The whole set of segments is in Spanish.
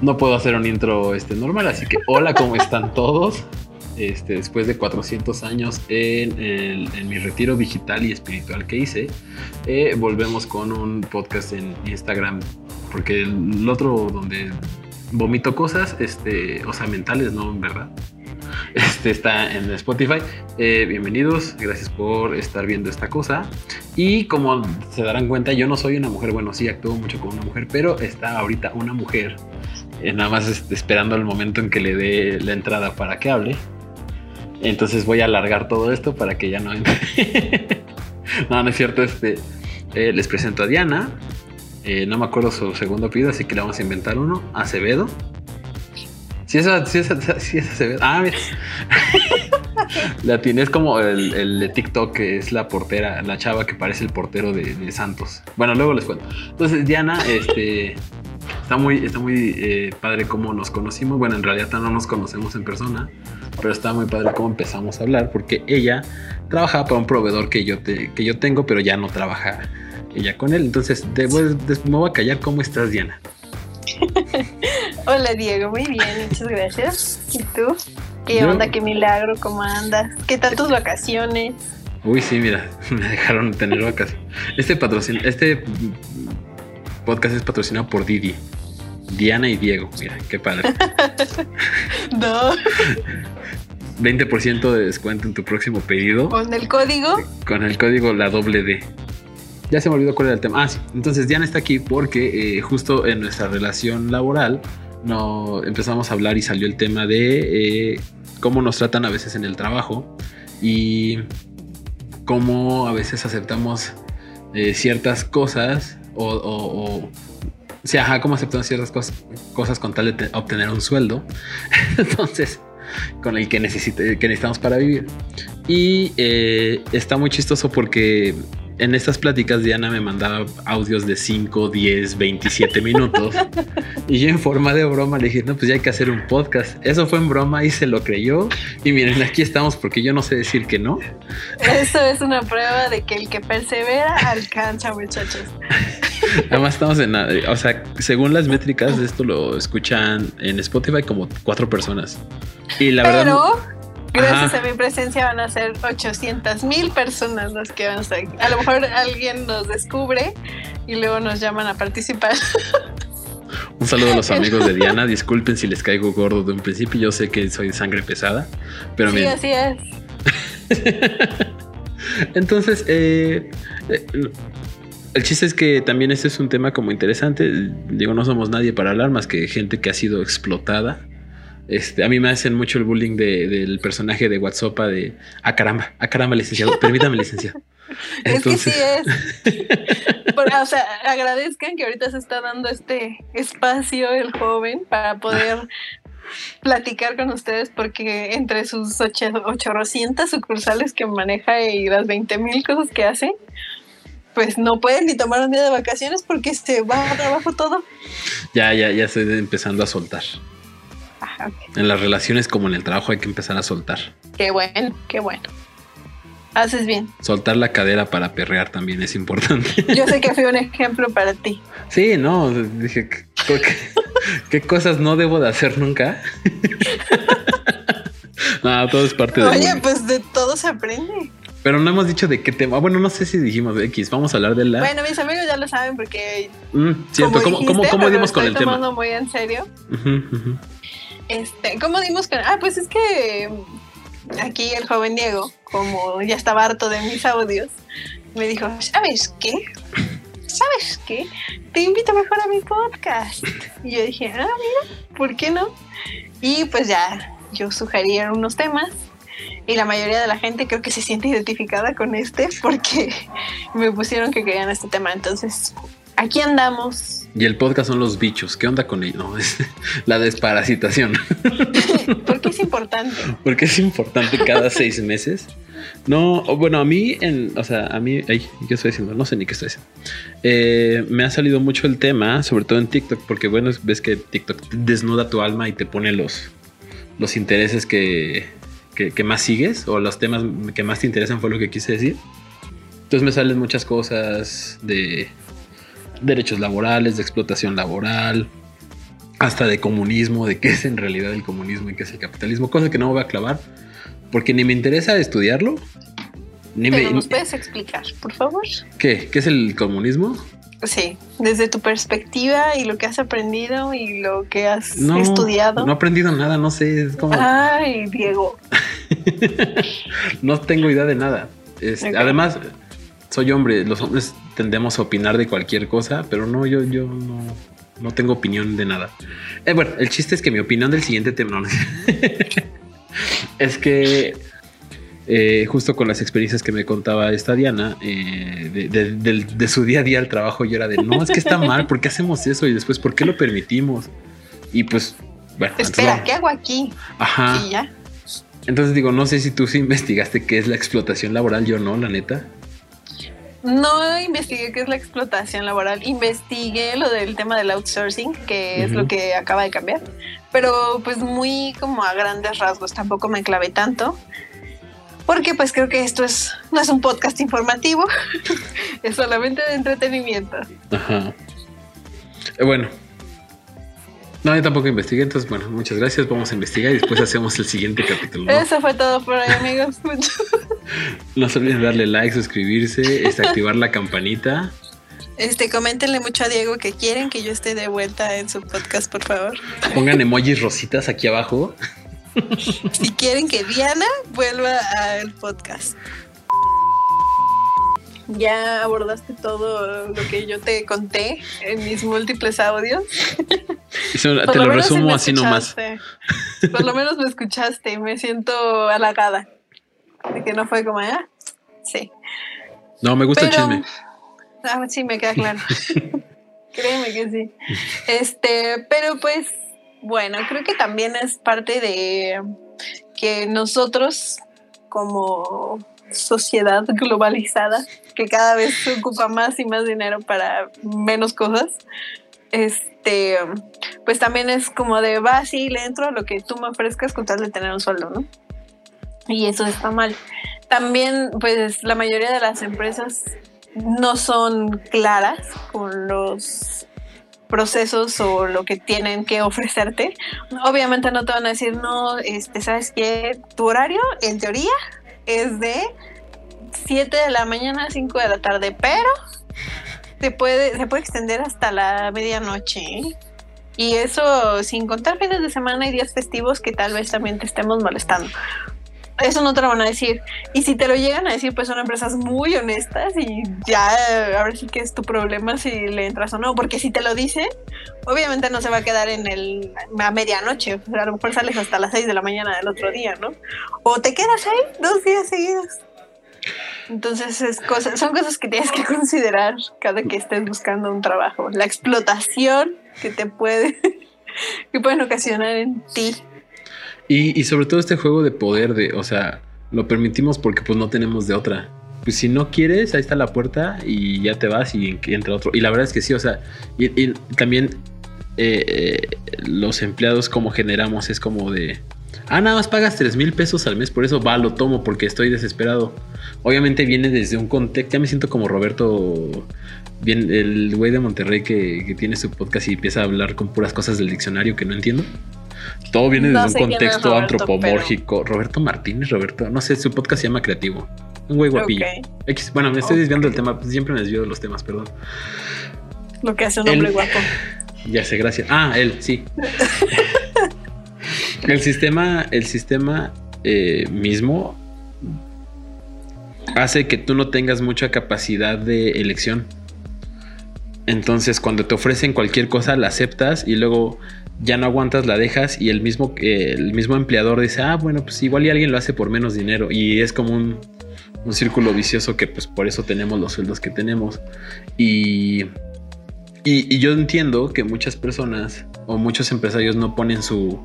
no puedo hacer un intro este, normal, así que hola, ¿cómo están todos? Este, después de 400 años en, mi retiro digital y espiritual que hice, eh, volvemos con un podcast en Instagram, porque el otro donde vomito cosas, este, o sea, mentales, no en verdad. Este está en Spotify. Eh, bienvenidos, gracias por estar viendo esta cosa. Y como se darán cuenta, yo no soy una mujer, bueno, sí actúo mucho como una mujer, pero está ahorita una mujer, eh, nada más este, esperando el momento en que le dé la entrada para que hable. Entonces voy a alargar todo esto para que ya no entre. no, no es cierto. Este, eh, les presento a Diana. no me acuerdo su segundo apellido, así que le vamos a inventar uno. Acevedo. Si esa, si esa, si esa se ve. Ah, mira. la tienes como el, de TikTok, que es la portera, la chava que parece el portero de, Santos. Bueno, luego les cuento. Entonces, Diana, este. Está muy, está muy eh, padre cómo nos conocimos. Bueno, en realidad no nos conocemos en persona, pero está muy padre cómo empezamos a hablar, porque ella trabajaba para un proveedor que yo, te, que yo tengo, pero ya no trabaja ella con él. Entonces, me voy a callar. ¿Cómo estás, Diana? Hola Diego, muy bien, muchas gracias. ¿Y tú? ¿Qué onda? ¿Qué milagro? ¿Cómo andas? ¿Qué tal tus vacaciones? Uy, sí, mira, me dejaron tener vacaciones. Este patrocin este podcast es patrocinado por Didi. Diana y Diego, mira, qué padre. no. 20% de descuento en tu próximo pedido. ¿Con el código? Con el código la doble D. Ya se me olvidó cuál era el tema. Ah, sí. Entonces Diana está aquí porque eh, justo en nuestra relación laboral no, empezamos a hablar y salió el tema de eh, cómo nos tratan a veces en el trabajo y cómo a veces aceptamos eh, ciertas cosas o, o, ajá, cómo aceptamos ciertas cosas, cosas con tal de obtener un sueldo. Entonces, con el que, necesite, que necesitamos para vivir. Y está muy chistoso porque en estas pláticas Diana me mandaba audios de 5, 10, 27 minutos. y yo en forma de broma le dije, no, pues ya hay que hacer un podcast. Eso fue en broma y se lo creyó. Y miren, aquí estamos porque yo no sé decir que no. Eso es una prueba de que el que persevera alcanza, muchachos. Además estamos en, o sea, según las métricas de esto lo escuchan en Spotify como cuatro personas. Y la verdad... Gracias a mi presencia van a ser 800 mil personas las que van a estar. A lo mejor alguien nos descubre y luego nos llaman a participar. Un saludo a los amigos de Diana. Disculpen si les caigo gordo de un principio. Yo sé que soy sangre pesada, pero sí, así es. Entonces, eh, eh, el chiste es que también este es un tema como interesante. Digo, no somos nadie para hablar más que gente que ha sido explotada este, a mí me hacen mucho el bullying del personaje de WhatsApp de ah caramba, ah caramba, licenciado, permítame, licenciado. es que sí es. o sea, agradezcan que ahorita se está dando este espacio el joven para poder platicar con ustedes porque entre sus 800 sucursales que maneja y las 20 mil cosas que hace, pues no pueden ni tomar un día de vacaciones porque se va a trabajo todo. Ya, ya, ya estoy empezando a soltar. En las relaciones como en el trabajo hay que empezar a soltar. Qué bueno, qué bueno. Haces bien. Soltar la cadera para perrear también es importante. Yo sé que fui un ejemplo para ti. Sí, no, dije, ¿qué, cosas no debo de hacer nunca? no, todo es parte de... Oye, pues de todo se aprende. Pero no hemos dicho de qué tema. Bueno, no sé si dijimos X. Vamos a hablar de la. Bueno, mis amigos ya lo saben porque. Mm, cierto. ¿Cómo, ¿cómo, cómo, dimos con el tema? muy en serio. Este, ¿cómo dimos con.? Ah, pues es que aquí el joven Diego, como ya estaba harto de mis audios, me dijo: ¿Sabes qué? ¿Sabes qué? Te invito mejor a mi podcast. Y yo dije: Ah, mira, ¿por qué no? Y pues ya, yo sugerí unos temas y la mayoría de la gente creo que se siente identificada con este porque me pusieron que querían este tema. Entonces, aquí andamos. Y el podcast son los bichos. ¿Qué onda con ellos? No, es la desparasitación. porque es importante. Porque es importante cada seis meses. No, bueno, a mí, en, o sea, a mí, ay, ¿qué estoy diciendo? No sé ni qué estoy diciendo. Eh, me ha salido mucho el tema, sobre todo en TikTok, porque bueno, ves que TikTok desnuda tu alma y te pone los, los intereses que, que, más sigues o los temas que más te interesan fue lo que quise decir. Entonces me salen muchas cosas de derechos laborales, de explotación laboral, hasta de comunismo, de qué es en realidad el comunismo y qué es el capitalismo, cosa que no me voy a clavar, porque ni me interesa estudiarlo. Ni me, ¿Nos puedes explicar, por favor? ¿Qué? ¿Qué es el comunismo? Sí, desde tu perspectiva y lo que has aprendido y lo que has estudiado. No he aprendido nada, no sé. Es como... Ay, Diego. no tengo idea de nada. Además, soy hombre, los hombres tendemos a opinar de cualquier cosa, pero no, yo, yo no, no tengo opinión de nada. Eh, bueno, el chiste es que mi opinión del siguiente tema es que eh, justo con las experiencias que me contaba esta Diana, eh, de, su día a día al trabajo, yo era de, no, es que está mal, ¿por qué hacemos eso? Y después, ¿por qué lo permitimos? Y pues, bueno. Espera, ¿qué hago aquí? Ajá. ya. Entonces digo, no sé si tú sí investigaste qué es la explotación laboral, yo no, la neta. No investigué qué es la explotación laboral, investigué lo del tema del outsourcing, que es lo que acaba de cambiar, pero pues muy como a grandes rasgos, tampoco me clavé tanto, porque pues creo que esto es no es un podcast informativo, es solamente de entretenimiento. Ajá. Eh, bueno, no, yo tampoco investigué, entonces bueno, muchas gracias. Vamos a investigar y después hacemos el siguiente capítulo. Eso fue todo por hoy, amigos. no se olviden darle like, suscribirse, este, activar la campanita. Este, coméntenle mucho a Diego que quieren que yo esté de vuelta en su podcast, por favor. Pongan emojis rositas aquí abajo. si quieren que Diana vuelva al podcast ya abordaste todo lo que yo te conté en mis múltiples audios. te lo, resumo así nomás. Por lo menos me escuchaste y me siento halagada. De que no fue como, ¿eh? Sí. No, me gusta el chisme. Ah, sí, me queda claro. Créeme que sí. Este, pero pues, bueno, creo que también es parte de que nosotros como sociedad globalizada que cada vez se ocupa más y más dinero para menos cosas, este, pues también es como de va, sí, le entro a lo que tú me ofrezcas con tal de tener un sueldo, ¿no? Y eso está mal. También, pues la mayoría de las empresas no son claras con los procesos o lo que tienen que ofrecerte. Obviamente no te van a decir, no, este, ¿sabes qué? Tu horario, en teoría, es de 7 de la mañana a 5 de la tarde, pero se puede, se puede extender hasta la medianoche. ¿eh? Y eso sin contar fines de semana y días festivos que tal vez también te estemos molestando. Eso no te lo van a decir. Y si te lo llegan a decir, pues son empresas muy honestas y ya ahora sí que es tu problema si le entras o no. Porque si te lo dicen, obviamente no se va a quedar en el a medianoche. a lo mejor sales hasta las 6 de la mañana del otro día, ¿no? O te quedas ahí dos días seguidos. Entonces es son cosas que tienes que considerar cada que estés buscando un trabajo. La explotación que te puede, que pueden ocasionar en ti y, sobre todo este juego de poder de, o sea, lo permitimos porque pues no tenemos de otra. Pues si no quieres, ahí está la puerta y ya te vas y entra otro. Y la verdad es que sí, o sea, y, también eh, eh, los empleados como generamos es como de, ah, nada más pagas 3 mil pesos al mes, por eso va, lo tomo porque estoy desesperado. Obviamente viene desde un contexto, ya me siento como Roberto, bien, el güey de Monterrey que, que tiene su podcast y empieza a hablar con puras cosas del diccionario que no entiendo. Todo viene desde un contexto antropomórfico. Roberto Martínez, Roberto, no sé, su podcast se llama Creativo. Un güey guapillo. Bueno, me estoy desviando del tema, siempre me desvío de los temas, perdón. Lo que hace un hombre guapo. Ya sé, gracias. Ah, él, sí. el sistema, el sistema eh, mismo hace que tú no tengas mucha capacidad de elección. Entonces, cuando te ofrecen cualquier cosa, la aceptas y luego ya no aguantas, la dejas y el mismo, el mismo empleador dice, ah, bueno, pues igual y alguien lo hace por menos dinero y es como un, círculo vicioso que pues por eso tenemos los sueldos que tenemos. Y, y, yo entiendo que muchas personas o muchos empresarios no ponen su,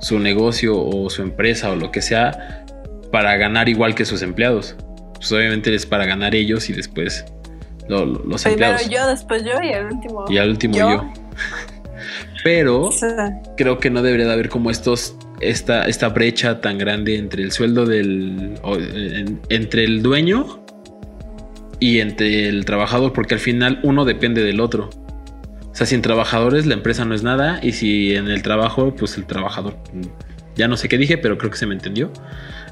su negocio o su empresa o lo que sea para ganar igual que sus empleados. Pues obviamente es para ganar ellos y después los empleados. Primero yo, después yo y al último. Y al último yo. Pero creo que no debería de haber como estos, esta, esta brecha tan grande entre el sueldo del. entre el dueño y entre el trabajador, porque al final uno depende del otro. Sea, sin trabajadores la empresa no es nada y si en el trabajo, pues el trabajador, ya no sé qué dije, pero creo que se me entendió.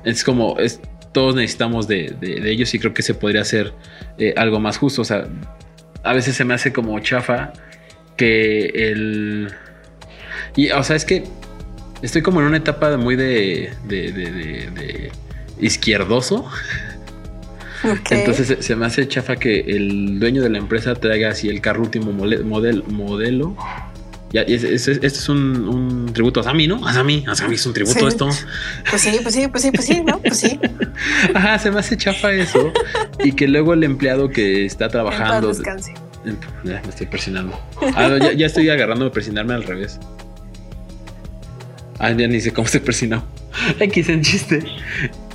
Es como, es, todos necesitamos de, ellos y creo que se podría hacer eh, algo más justo. O sea, a veces se me hace como chafa que el... Y, o sea, es que estoy como en una etapa muy de, de, de Entonces se me hace chafa que el dueño de la empresa traiga así el carro último model, modelo. Ya, este es un, tributo a Sami, ¿no? A Sami, a Sami es un tributo esto. Pues sí, pues sí, pues sí, pues sí, ¿no? Pues sí. Ajá, se me hace chafa eso. y que luego el empleado que está trabajando. Ya me estoy presionando. Ah, ya, estoy agarrando de presionarme al revés. Ah, ya ni sé cómo se presionó. X en chiste.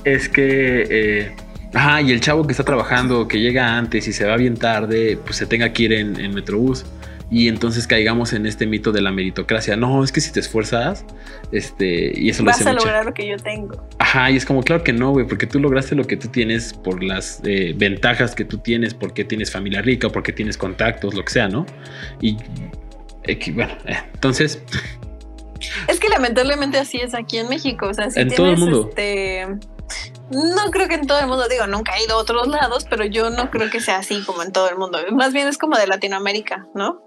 Es que eh, Ajá, y el chavo que está trabajando, que llega antes y se va bien tarde, pues se tenga que ir en, Metrobús. Y entonces caigamos en este mito de la meritocracia. No, es que si te esfuerzas, este, y eso Vas a lograr lo que yo tengo. Ajá, y es como, claro que no, güey, porque tú lograste lo que tú tienes por las eh, ventajas que tú tienes, porque tienes familia rica, porque tienes contactos, lo que sea, ¿no? Y bueno, eh, entonces. Es que lamentablemente así es aquí en México. O sea, si en tienes, todo el mundo. Este, no creo que en todo el mundo, digo, nunca he ido a otros lados, pero yo no creo que sea así como en todo el mundo. Más bien es como de Latinoamérica, ¿no?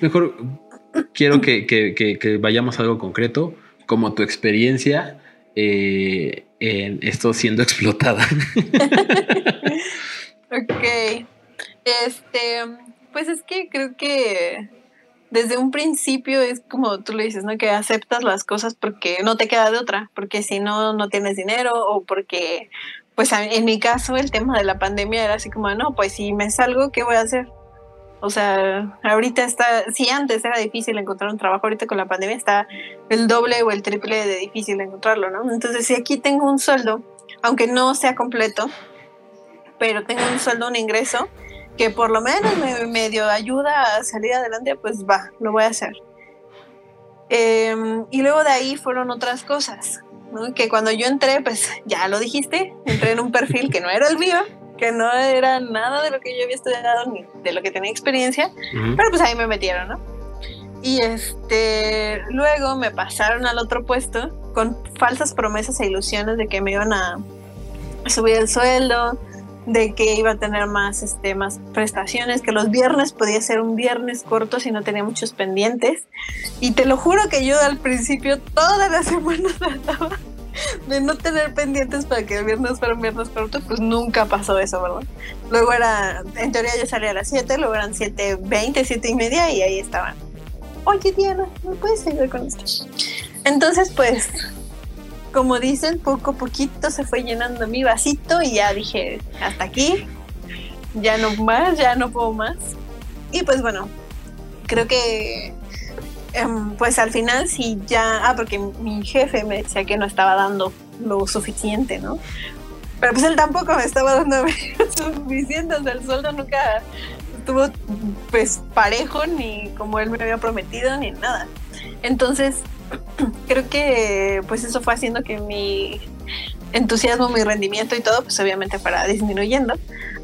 Mejor quiero que, vayamos a algo concreto, como tu experiencia eh, en esto siendo explotada. ok. Este, pues es que creo que desde un principio es como tú le dices, ¿no? Que aceptas las cosas porque no te queda de otra, porque si no, no tienes dinero o porque, pues en mi caso, el tema de la pandemia era así como, no, pues si me salgo, ¿qué voy a hacer? O sea, ahorita está, si antes era difícil encontrar un trabajo, ahorita con la pandemia está el doble o el triple de difícil encontrarlo, ¿no? Entonces, si aquí tengo un sueldo, aunque no sea completo, pero tengo un sueldo, un ingreso, que por lo menos me medio ayuda a salir adelante, pues va, lo voy a hacer. Em, y luego de ahí fueron otras cosas, que cuando yo entré, pues ya lo dijiste, entré en un perfil que no era el mío, que no era nada de lo que yo había estudiado ni de lo que tenía experiencia, pero pues ahí me metieron, ¿no? Y este, luego me pasaron al otro puesto con falsas promesas e ilusiones de que me iban a subir el sueldo, de que iba a tener más, este, más prestaciones, que los viernes podía ser un viernes corto si no tenía muchos pendientes. Y te lo juro que yo al principio todas las semanas trataba de no tener pendientes para que el viernes fuera un viernes corto, pues nunca pasó eso, ¿verdad? Luego era, en teoría yo salía a las 7, luego eran 7.20, 7 y media y ahí estaban. Oye Diana, ¿me puedes seguir con esto? Entonces pues como dicen, poco a poquito se fue llenando mi vasito y ya dije, hasta aquí, ya no más, ya no puedo más. Y pues bueno, creo que em, pues al final sí ya, ah, porque mi jefe me decía que no estaba dando lo suficiente, ¿no? Pero pues él tampoco me estaba dando lo suficiente, o sea, el sueldo nunca estuvo pues parejo, ni como él me había prometido, ni nada. Entonces, creo que pues eso fue haciendo que mi entusiasmo, mi rendimiento y todo, pues obviamente fuera disminuyendo,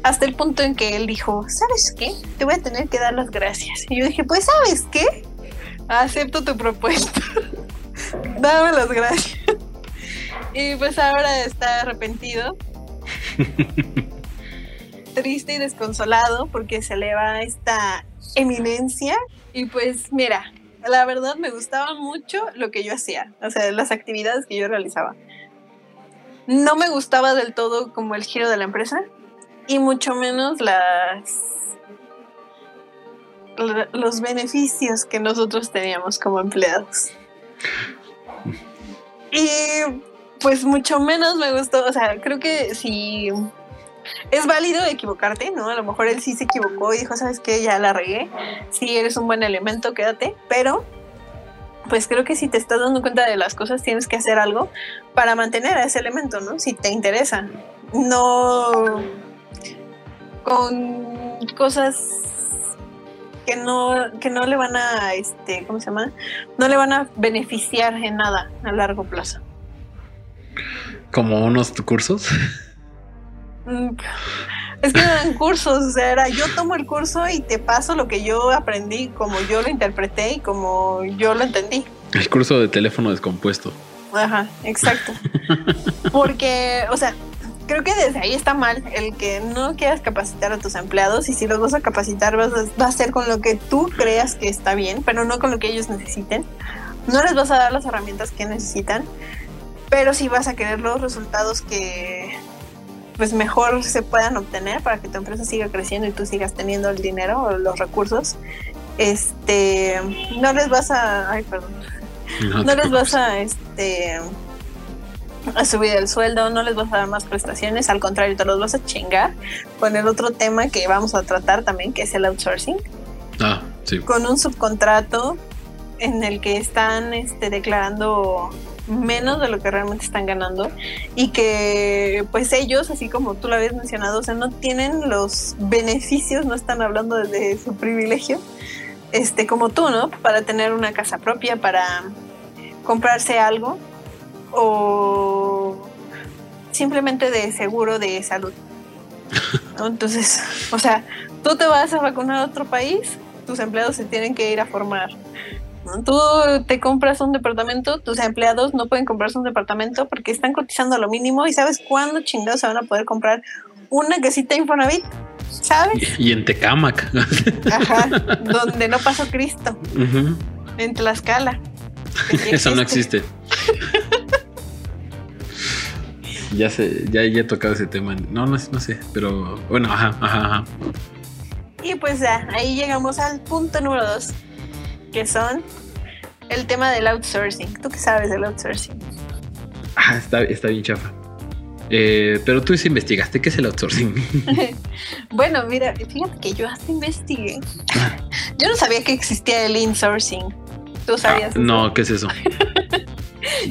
hasta el punto en que él dijo, ¿sabes qué? Te voy a tener que dar las gracias. Y yo dije, pues ¿sabes qué? Acepto tu propuesta. Dame las gracias. y pues ahora está arrepentido. triste y desconsolado porque se eleva esta eminencia. Y pues mira, la verdad me gustaba mucho lo que yo hacía, o sea, las actividades que yo realizaba. No me gustaba del todo como el giro de la empresa y mucho menos las los beneficios que nosotros teníamos como empleados. Y pues mucho menos me gustó, o sea, creo que si es válido equivocarte, ¿no? A lo mejor él sí se equivocó y dijo, ¿sabes qué? Ya la regué. Sí, eres un buen elemento, quédate. Pero, pues creo que si te estás dando cuenta de las cosas, tienes que hacer algo para mantener a ese elemento, ¿no? Si te interesa. No con cosas que no, que no le van a, este, ¿cómo se llama? No le van a beneficiar en nada a largo plazo. ¿Como unos cursos? Es que no eran cursos, o sea, era yo tomo el curso y te paso lo que yo aprendí, como yo lo interpreté y como yo lo entendí. El curso de teléfono descompuesto. Ajá, exacto. Porque, o sea, creo que desde ahí está mal el que no quieras capacitar a tus empleados y si los vas a capacitar vas a, va a ser con lo que tú creas que está bien, pero no con lo que ellos necesiten. No les vas a dar las herramientas que necesitan, pero sí vas a querer los resultados que pues mejor se puedan obtener para que tu empresa siga creciendo y tú sigas teniendo el dinero o los recursos. Este, no les vas a, ay, perdón, no, no les vas a, este, a subir el sueldo, no les vas a dar más prestaciones, al contrario, te los vas a chingar con el otro tema que vamos a tratar también, que es el outsourcing. Ah, sí. Con un subcontrato en el que están este, declarando menos de lo que realmente están ganando y que pues ellos, así como tú lo habías mencionado, o sea, no tienen los beneficios, no están hablando de su privilegio, este, como tú, ¿no? Para tener una casa propia, para comprarse algo o simplemente de seguro de salud. ¿no? Entonces, o sea, tú te vas a vacunar a otro país, tus empleados se tienen que ir a formar. ¿No? Tú te compras un departamento, tus empleados no pueden comprarse un departamento porque están cotizando lo mínimo y sabes cuándo chingados se van a poder comprar una casita Infonavit, ¿sabes? Y en Tecámac. Ajá, donde no pasó Cristo, en Tlaxcala. Eso no existe. existe. ya sé, ya, ya he tocado ese tema. No, no, no sé, pero bueno, ajá, ajá, ajá. Y pues ya, ahí llegamos al punto número dos, que son el tema del outsourcing. ¿Tú qué sabes del outsourcing? Ah, está, está bien chafa. Eh, pero tú sí investigaste qué es el outsourcing. bueno, mira, fíjate que yo hasta investigué. Yo no sabía que existía el insourcing. ¿Tú sabías? Ah, no, ¿qué es eso?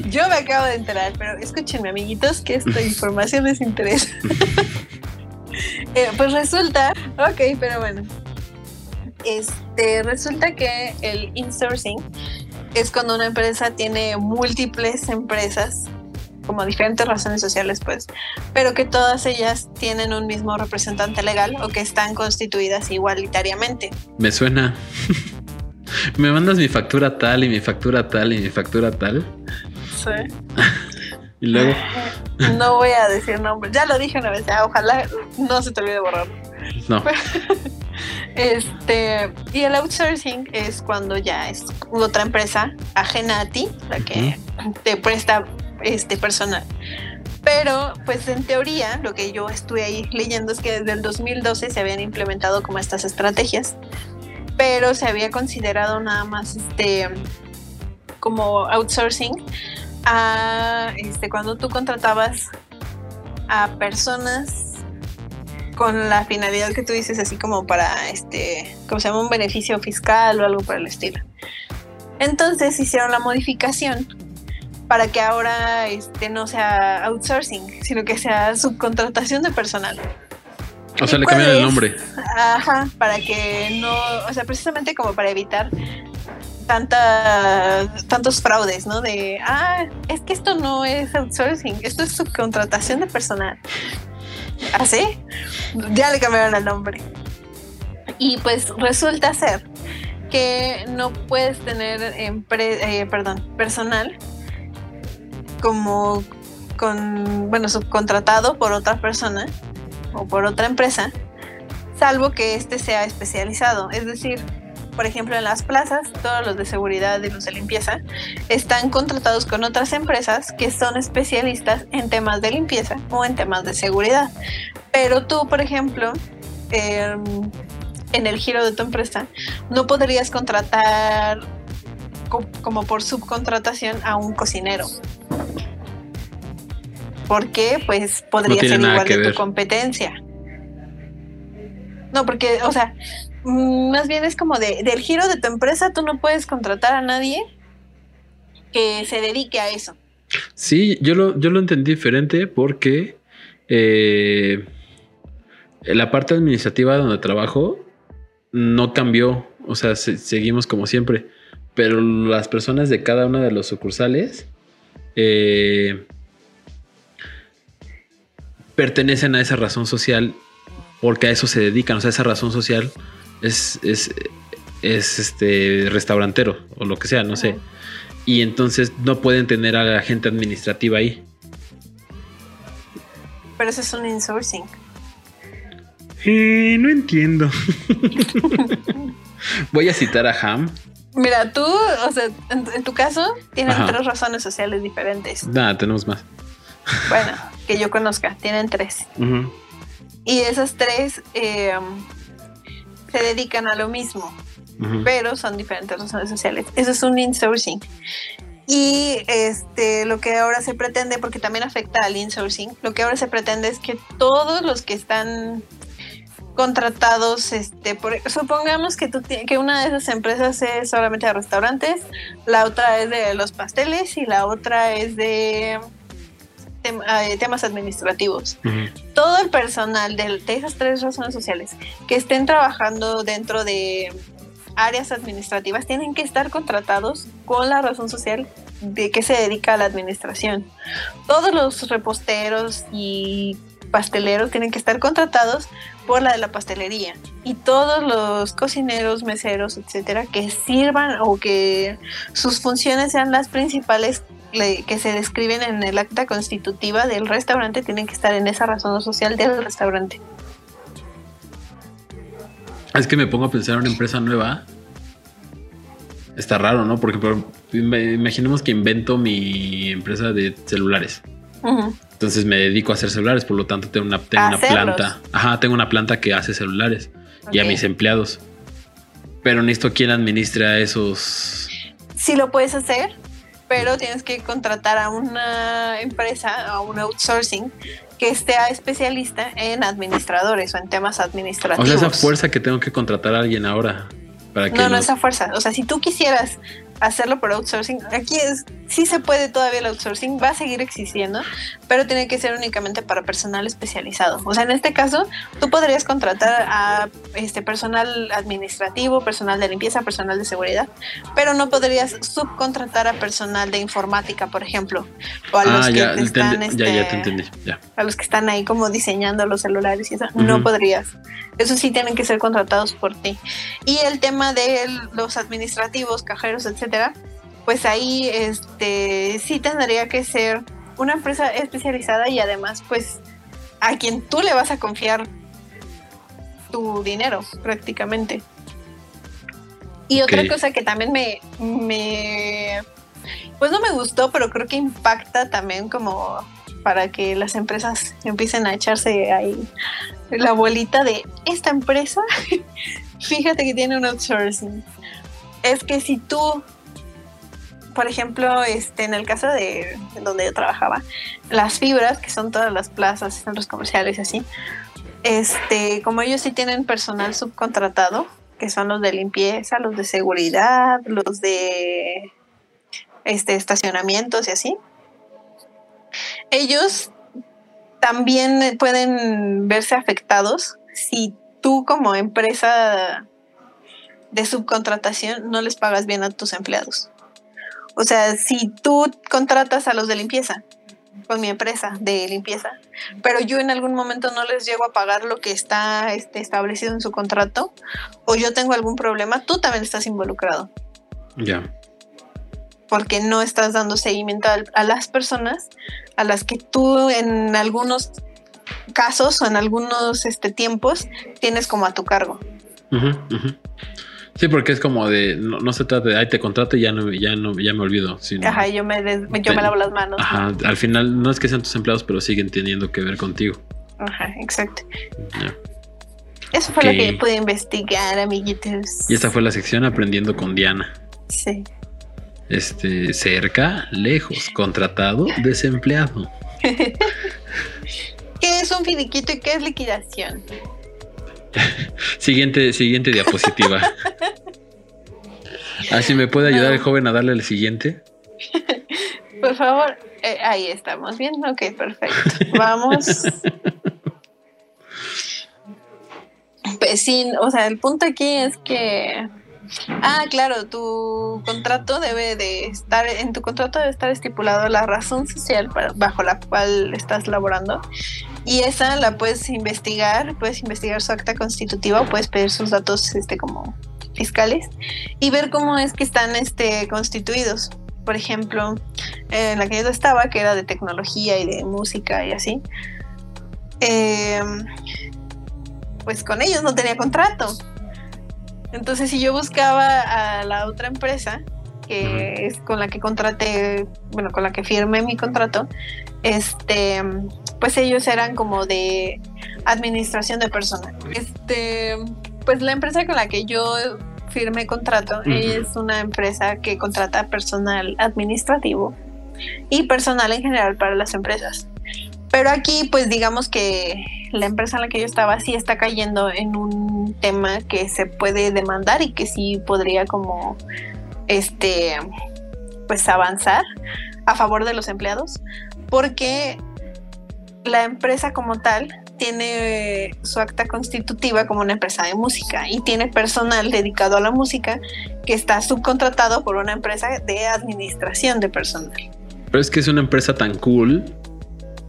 Yo me acabo de enterar, pero escúchenme, amiguitos, que esta información les interesa. Eh, pues resulta, ok, pero bueno. Este, resulta que el insourcing es cuando una empresa tiene múltiples empresas, como diferentes razones sociales, pues, pero que todas ellas tienen un mismo representante legal o que están constituidas igualitariamente. Me suena. Me mandas mi factura tal y mi factura tal y mi factura tal. Sí. Y luego, No voy a decir nombres, ya lo dije una vez, ya, ojalá no se te olvide borrarlo. no. Este, y el outsourcing es cuando ya es otra empresa ajena a ti, la que te presta este personal. Pero, pues en teoría, lo que yo estuve ahí leyendo es que desde el 2012 se habían implementado como estas estrategias, pero se había considerado nada más este como outsourcing a este cuando tú contratabas a personas con la finalidad que tú dices, así como para este, como se llama, un beneficio fiscal o algo por el estilo. Entonces hicieron la modificación para que ahora este, no sea outsourcing, sino que sea subcontratación de personal. O sea, ¿Y le cambian el es? nombre. Ajá, para que no, o sea, precisamente como para evitar tanta, tantos fraudes, ¿no? De, ah, es que esto no es outsourcing, esto es subcontratación de personal. ¿Así? Ya le cambiaron el nombre. Y pues resulta ser que no puedes tener eh, perdón, personal como con, bueno, subcontratado por otra persona o por otra empresa, salvo que este sea especializado. Es decir, por ejemplo, en las plazas, todos los de seguridad y los de limpieza están contratados con otras empresas que son especialistas en temas de limpieza o en temas de seguridad. Pero tú, por ejemplo, eh, en el giro de tu empresa, no podrías contratar co- como por subcontratación a un cocinero. Porque pues podría ser igual de tu competencia. No, porque, o sea, más bien es como de, del giro de tu empresa, tú no puedes contratar a nadie que se dedique a eso. Sí, yo lo, yo lo entendí diferente porque eh, la parte administrativa donde trabajo no cambió. O sea, se- seguimos como siempre. Pero las personas de cada una de los sucursales eh, pertenecen a esa razón social porque a eso se dedican, o sea, esa razón social es, es, es este restaurantero o lo que sea, no sé. Y entonces no pueden tener a la gente administrativa ahí. Pero eso es un insourcing. Eh, no entiendo. Voy a citar a Ham. Mira, tú, o sea, en, tu caso, tienen tres razones sociales diferentes. Nada, tenemos más. Bueno, que yo conozca, tienen tres. Y esas tres eh, se dedican a lo mismo, pero son diferentes razones sociales. Eso es un insourcing. Y este, lo que ahora se pretende, porque también afecta al insourcing, lo que ahora se pretende es que todos los que están contratados, este, por, supongamos que, tú, que una de esas empresas es solamente de restaurantes, la otra es de los pasteles y la otra es de eh, temas administrativos. Todo el personal de, de, esas tres razones sociales que estén trabajando dentro de áreas administrativas tienen que estar contratados con la razón social de que se dedica a la administración. Todos los reposteros y pasteleros tienen que estar contratados por la de la pastelería y todos los cocineros, meseros, etcétera, que sirvan o que sus funciones sean las principales que se describen en el acta constitutiva del restaurante tienen que estar en esa razón social del restaurante. Es que me pongo a pensar en una empresa nueva. Está raro, ¿no? Porque imaginemos que invento mi empresa de celulares. Entonces me dedico a hacer celulares, por lo tanto tengo una, una planta. Ajá, tengo una planta que hace celulares y a mis empleados. Pero necesito quien administre a esos. Sí lo puedes hacer, pero tienes que contratar a una empresa, a un outsourcing, que esté especialista en administradores o en temas administrativos. O sea, esa fuerza que tengo que contratar a alguien ahora. Para que no, no, esa fuerza. O sea, si tú quisieras hacerlo por outsourcing. Aquí es, sí se puede todavía el outsourcing, va a seguir existiendo, pero tiene que ser únicamente para personal especializado. O sea, en este caso, tú podrías contratar a este personal administrativo, personal de limpieza, personal de seguridad, pero no podrías subcontratar a personal de informática, por ejemplo, o a los que están a los que están ahí como diseñando los celulares y eso, no podrías. Eso sí tienen que ser contratados por ti. Y el tema de los administrativos, cajeros, etcétera, pues ahí este sí tendría que ser una empresa especializada y además pues a quien tú le vas a confiar tu dinero prácticamente. Y otra cosa que también me, me pues no me gustó, pero creo que impacta también como para que las empresas empiecen a echarse ahí la bolita de esta empresa, fíjate que tiene un outsourcing. Es que si tú, por ejemplo, este, en el caso de donde yo trabajaba, las fibras, que son todas las plazas, centros comerciales y así, este, como ellos sí tienen personal subcontratado, que son los de limpieza, los de seguridad, los de este, estacionamientos y así, ellos también pueden verse afectados si tú como empresa de subcontratación no les pagas bien a tus empleados. O sea, si tú contratas a los de limpieza con mi empresa de limpieza, pero yo en algún momento no les llego a pagar lo que está este, establecido en su contrato, o yo tengo algún problema, tú también estás involucrado. Ya. Porque no estás dando seguimiento a las personas a las que tú en algunos casos o en algunos este, tiempos tienes como a tu cargo. Sí, porque es como de, no, se trata de, ay, te contrato y ya no, ya no, ya me olvido. Ajá, yo me, yo me lavo las manos. Ajá, al final no es que sean tus empleados, pero siguen teniendo que ver contigo. Ajá, exacto. Eso fue lo que pude investigar, amiguitos. Y esta fue la sección Aprendiendo con Diana. Sí. Este, cerca, lejos, contratado, desempleado. ¿Qué es un finiquito y qué es liquidación? siguiente, siguiente diapositiva. Así ah, me puede ayudar el joven a darle el siguiente. Por favor, eh, ahí estamos bien. Ok, perfecto. Vamos. Pues sí, o sea, el punto aquí es que Ah, claro, tu contrato debe de estar, en tu contrato debe estar estipulado la razón social bajo la cual estás laborando y esa la puedes investigar, puedes investigar su acta constitutiva puedes pedir sus datos este como fiscales y ver cómo es que están este constituidos. Por ejemplo, en la que yo estaba, que era de tecnología y de música y así, eh, pues con ellos no tenía contrato. Entonces, si yo buscaba a la otra empresa, que es con la que contraté, bueno, con la que firmé mi contrato, este, pues ellos eran como de administración de personal. Este, pues la empresa con la que yo firmé contrato es una empresa que contrata personal administrativo y personal en general para las empresas. Pero aquí, pues digamos que la empresa en la que yo estaba sí está cayendo en un tema que se puede demandar y que sí podría como este pues avanzar a favor de los empleados porque la empresa como tal tiene su acta constitutiva como una empresa de música y tiene personal dedicado a la música que está subcontratado por una empresa de administración de personal. Pero es que es una empresa tan cool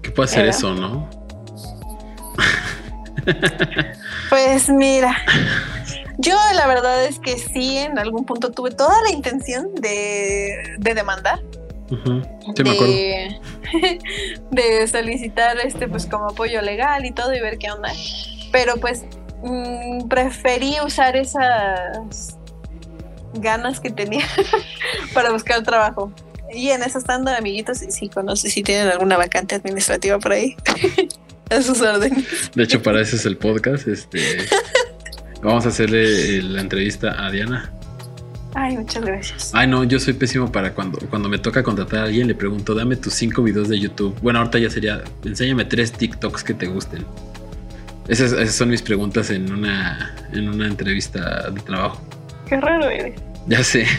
que puede hacer eso, ¿no? Pues mira, yo la verdad es que sí, en algún punto tuve toda la intención de, demandar. Sí, me acuerdo. De, solicitar este pues como apoyo legal y todo y ver qué onda. Pero pues mm, preferí usar esas ganas que tenía para buscar trabajo. Y en eso estando, amiguitos, si conoces, si tienen alguna vacante administrativa por ahí, a sus órdenes. De hecho, para eso es el podcast. Este, vamos a hacerle la entrevista a Diana. Ay, muchas gracias. Ay, no, yo soy pésimo para cuando, cuando me toca contratar a alguien, le pregunto, dame tus cinco videos de YouTube. Bueno, ahorita ya sería, enséñame tres TikToks que te gusten. Esas, esas son mis preguntas en una, en una entrevista de trabajo. Qué raro eres. Ya sé.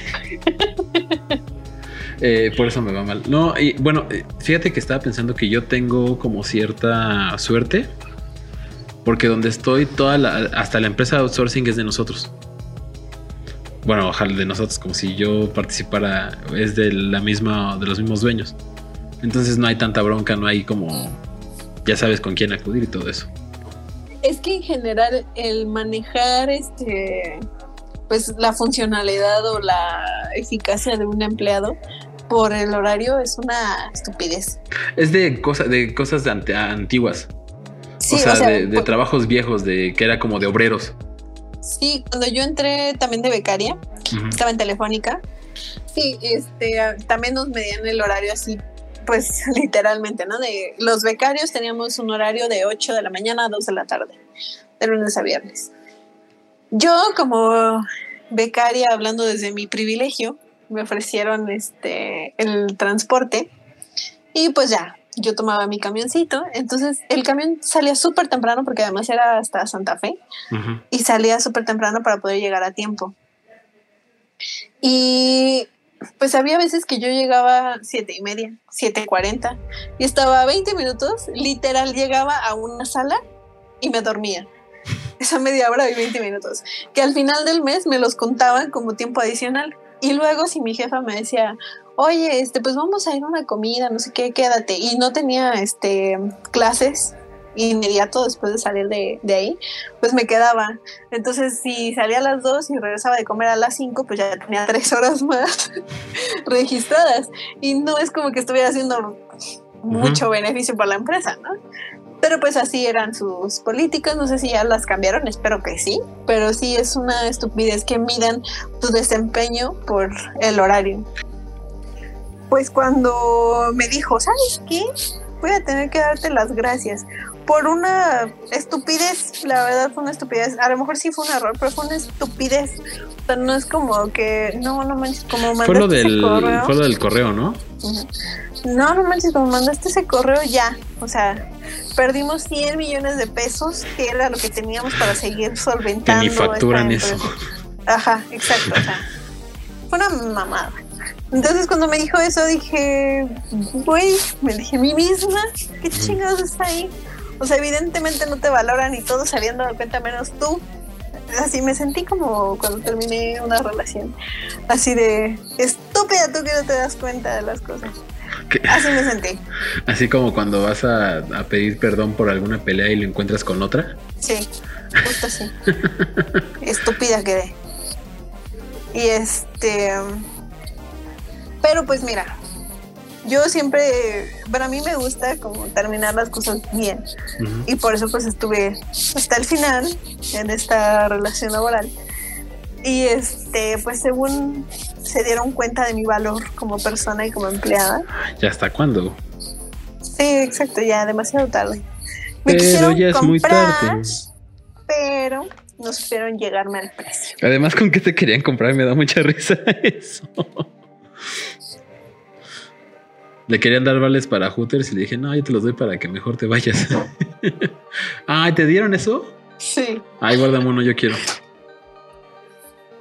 Eh, por eso me va mal. No, y bueno, eh, fíjate que estaba pensando que yo tengo como cierta suerte. Porque donde estoy, toda la, hasta la empresa de outsourcing es de nosotros. Bueno, ojalá de nosotros, como si yo participara, es de la misma, de los mismos dueños. Entonces no hay tanta bronca, no hay como, ya sabes con quién acudir y todo eso. Es que en general el manejar este pues la funcionalidad o la eficacia de un empleado por el horario es una estupidez. Es de, cosa, de cosas de antiguas. o sea, de, trabajos viejos, de que era como de obreros. Sí, cuando yo entré también de becaria, estaba en Telefónica. Sí, este, también nos medían el horario así, pues literalmente, ¿no? De los becarios teníamos un horario de 8 de la mañana a 2 de la tarde, de lunes a viernes. Yo como becaria, hablando desde mi privilegio, me ofrecieron este el transporte y pues ya, yo tomaba mi camioncito, entonces el camión salía súper temprano porque además era hasta Santa Fe y salía súper temprano para poder llegar a tiempo. Y pues había veces que yo llegaba siete y media, siete cuarenta y estaba 20 minutos, literal llegaba a una sala y me dormía esa media hora y 20 minutos, que al final del mes me los contaban como tiempo adicional. Y luego si mi jefa me decía, oye, este, pues vamos a ir a una comida, no sé qué, quédate. Y no tenía este, clases inmediato después de salir de, de, ahí, pues me quedaba. Entonces, si salía a las 2 y regresaba de comer a las 5, pues ya tenía 3 horas más registradas. Y no es como que estuviera haciendo mucho beneficio para la empresa, ¿no? Pero pues así eran sus políticas, no sé si ya las cambiaron, espero que sí, pero sí es una estupidez que midan tu desempeño por el horario. Pues cuando me dijo, ¿sabes qué? Voy a tener que darte las gracias por una estupidez, la verdad fue una estupidez. A lo mejor sí fue un error, pero fue una estupidez. O sea, no es como que, no, no manches, como mandaste fue lo del, correo. Fue lo del correo, ¿no? No, no manches, como mandaste ese correo ya. O sea, perdimos 100 millones de pesos, que era lo que teníamos para seguir solventando. Que ni facturan eso. Ajá, exacto. O sea, fue una mamada. Entonces cuando me dijo eso dije, güey, me dije a mí misma, ¿qué chingados está ahí? O sea, evidentemente no te valoran y todos se habían dado cuenta menos tú. así me sentí como cuando terminé una relación. Así de estúpida tú que no te das cuenta de las cosas. ¿Qué? Así me sentí. Así como cuando vas a, a pedir perdón por alguna pelea y lo encuentras con otra. Sí, justo así. Estúpida quedé. Y este. Pero pues mira, yo siempre, para mí me gusta como terminar las cosas bien. Y por eso pues estuve hasta el final en esta relación laboral. Y este, pues según se dieron cuenta de mi valor como persona y como empleada. ¿Ya hasta cuándo? Sí, exacto, ya demasiado tarde. Me Pero quisieron ya es muy comprar, tarde. pero no supieron llegarme al precio. Además, ¿con qué te querían comprar? Me da mucha risa eso. Le querían dar vales para Hooters y le dije, no, yo te los doy para que mejor te vayas. Ay, ¿te dieron eso? Sí, Ay, guárdame uno, yo quiero.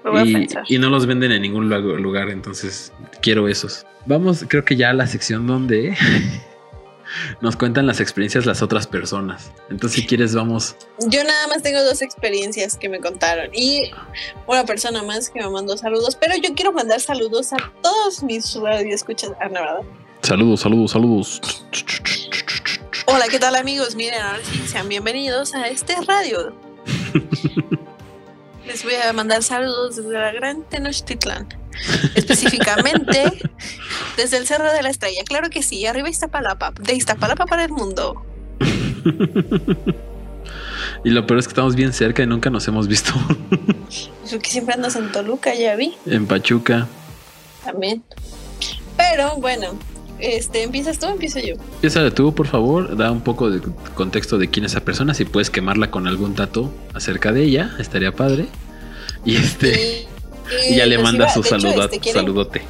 lo voy a Y, pensar. y no los venden en ningún lu- lugar, entonces quiero esos. Vamos, creo que ya a la sección donde nos cuentan las experiencias las otras personas. Entonces, si quieres, vamos. Yo nada más tengo dos experiencias que me contaron y una persona más que me mandó saludos, pero yo quiero mandar saludos a todos mis escuchas. Ah, no, ¿verdad? Saludos, saludos, saludos. Hola, ¿qué tal amigos? Miren, ahora sí, sean bienvenidos a este radio. Les voy a mandar saludos desde la gran Tenochtitlán. Específicamente desde el Cerro de la Estrella. Claro que sí, arriba Iztapalapa. De Iztapalapa para el mundo. Y lo peor es que estamos bien cerca y nunca nos hemos visto Porque siempre andas en Toluca, ya vi. en Pachuca. También. Pero bueno, este, ¿empiezas tú o empiezo yo? Empieza tú, por favor. Da un poco de contexto de quién es esa persona. Si puedes quemarla con algún dato acerca de ella, estaría padre. Y este, y ya le pues manda iba- su saluda- este, ¿quieren, saludote.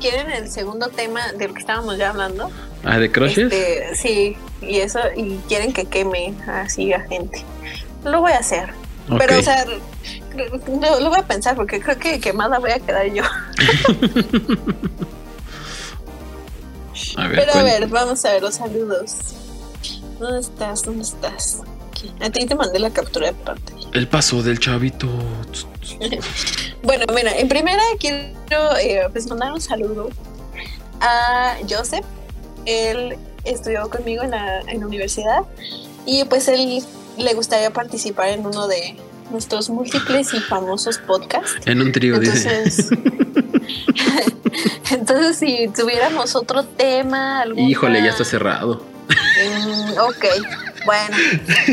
¿Quieren el segundo tema del que estábamos ya hablando? Ah, de crushes. Este, sí, y eso, y quieren que queme así a gente. Lo voy a hacer. Pero, o sea, lo, lo voy a pensar porque creo que quemada voy a quedar yo. a ver, Pero a ver, vamos a ver los saludos. ¿Dónde estás? ¿Dónde estás? Aquí. A ti te mandé la captura de pantalla. El paso del chavito. Bueno, mira, en primera quiero eh, pues mandar un saludo a Joseph. Él estudió conmigo en la, en la universidad y pues él le gustaría participar en uno de nuestros múltiples y famosos podcasts. En un trío, dice. Entonces, si tuviéramos otro tema, alguna- Híjole, ya está cerrado. Mm, ok, bueno,